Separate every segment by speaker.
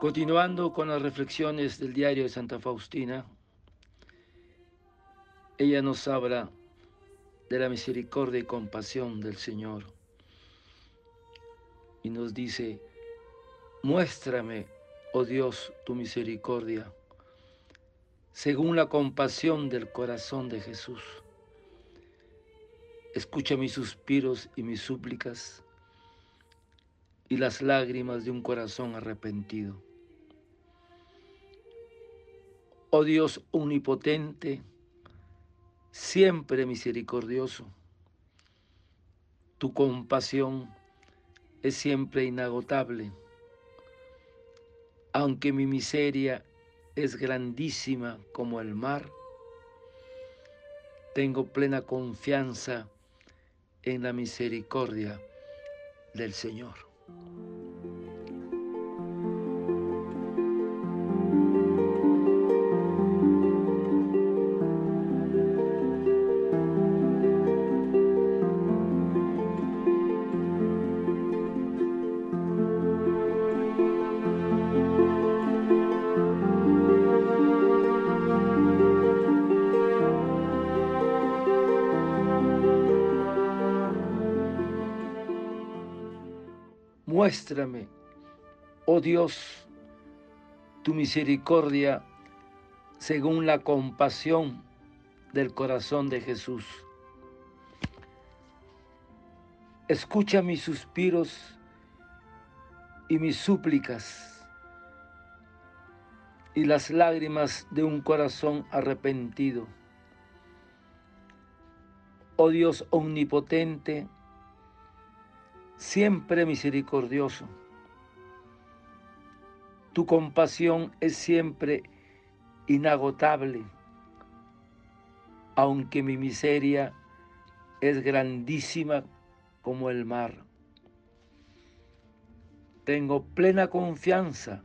Speaker 1: Continuando con las reflexiones del diario de Santa Faustina, ella nos habla de la misericordia y compasión del Señor y nos dice, muéstrame, oh Dios, tu misericordia, según la compasión del corazón de Jesús. Escucha mis suspiros y mis súplicas y las lágrimas de un corazón arrepentido. Oh Dios omnipotente, siempre misericordioso, tu compasión es siempre inagotable, aunque mi miseria es grandísima como el mar, tengo plena confianza en la misericordia del Señor. Muéstrame, oh Dios, tu misericordia según la compasión del corazón de Jesús. Escucha mis suspiros y mis súplicas y las lágrimas de un corazón arrepentido. Oh Dios omnipotente, siempre misericordioso. Tu compasión es siempre inagotable, aunque mi miseria es grandísima como el mar. Tengo plena confianza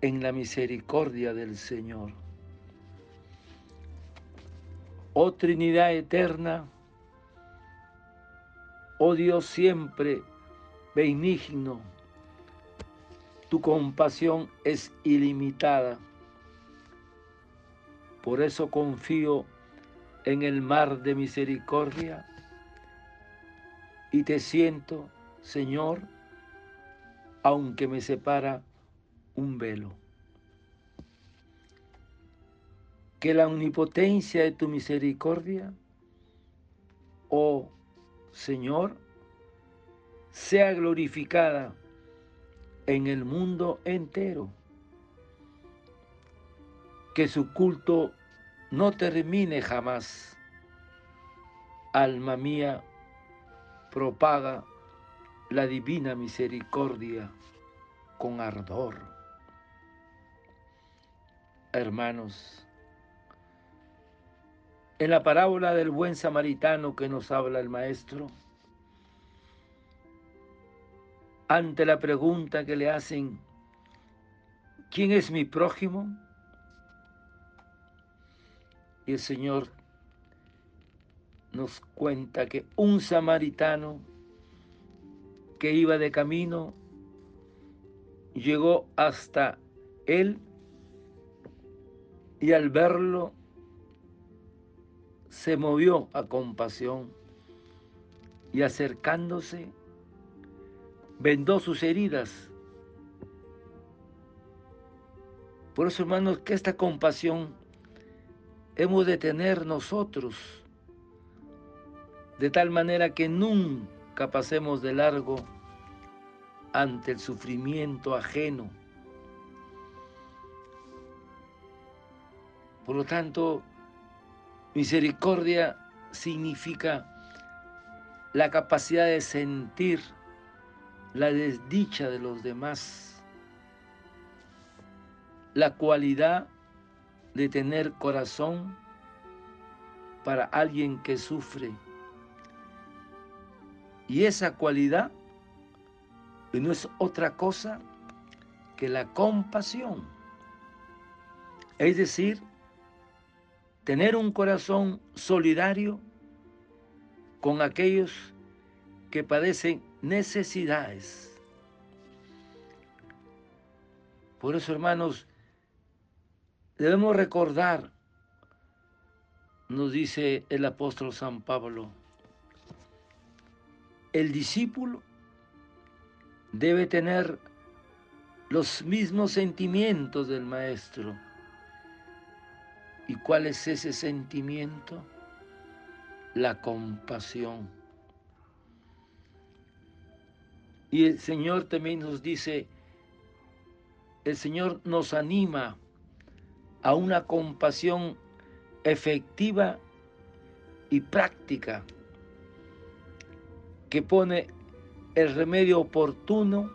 Speaker 1: en la misericordia del Señor. Oh Trinidad eterna, Oh Dios siempre benigno, tu compasión es ilimitada. Por eso confío en el mar de misericordia y te siento, Señor, aunque me separa un velo. Que la omnipotencia de tu misericordia, oh Señor, sea glorificada en el mundo entero. Que su culto no termine jamás. Alma mía, propaga la divina misericordia con ardor. Hermanos, en la parábola del buen samaritano que nos habla el maestro, ante la pregunta que le hacen, ¿quién es mi prójimo? Y el Señor nos cuenta que un samaritano que iba de camino llegó hasta él y al verlo se movió a compasión y acercándose, vendó sus heridas. Por eso, hermanos, que esta compasión hemos de tener nosotros, de tal manera que nunca pasemos de largo ante el sufrimiento ajeno. Por lo tanto, Misericordia significa la capacidad de sentir la desdicha de los demás, la cualidad de tener corazón para alguien que sufre. Y esa cualidad no es otra cosa que la compasión. Es decir, tener un corazón solidario con aquellos que padecen necesidades. Por eso, hermanos, debemos recordar, nos dice el apóstol San Pablo, el discípulo debe tener los mismos sentimientos del maestro. ¿Y cuál es ese sentimiento? La compasión. Y el Señor también nos dice, el Señor nos anima a una compasión efectiva y práctica que pone el remedio oportuno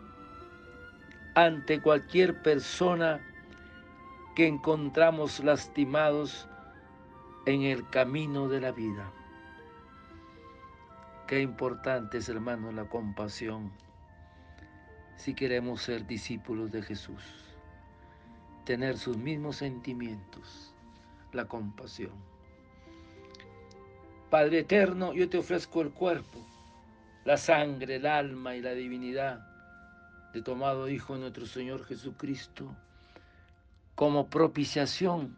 Speaker 1: ante cualquier persona que encontramos lastimados en el camino de la vida. Qué importante es, hermano, la compasión si queremos ser discípulos de Jesús. Tener sus mismos sentimientos, la compasión. Padre eterno, yo te ofrezco el cuerpo, la sangre, el alma y la divinidad de tu amado Hijo nuestro Señor Jesucristo como propiciación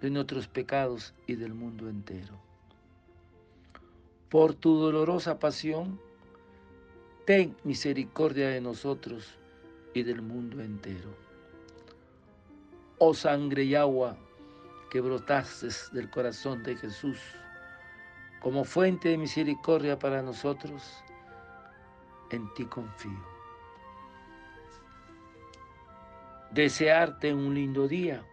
Speaker 1: de nuestros pecados y del mundo entero. Por tu dolorosa pasión, ten misericordia de nosotros y del mundo entero. Oh sangre y agua que brotaste del corazón de Jesús, como fuente de misericordia para nosotros, en ti confío. Desearte un lindo día.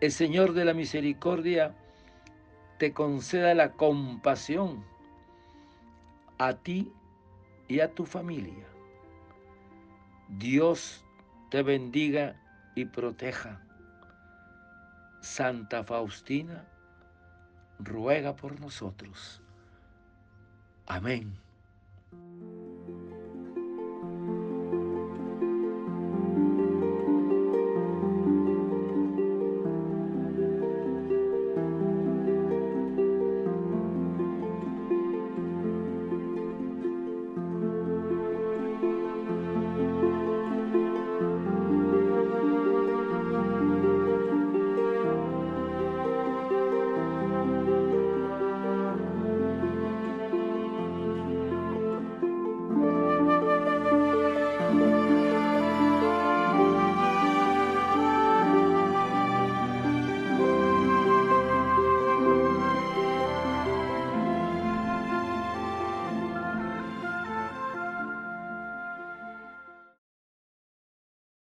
Speaker 1: El Señor de la Misericordia te conceda la compasión a ti y a tu familia. Dios te bendiga y proteja. Santa Faustina, ruega por nosotros. Amén.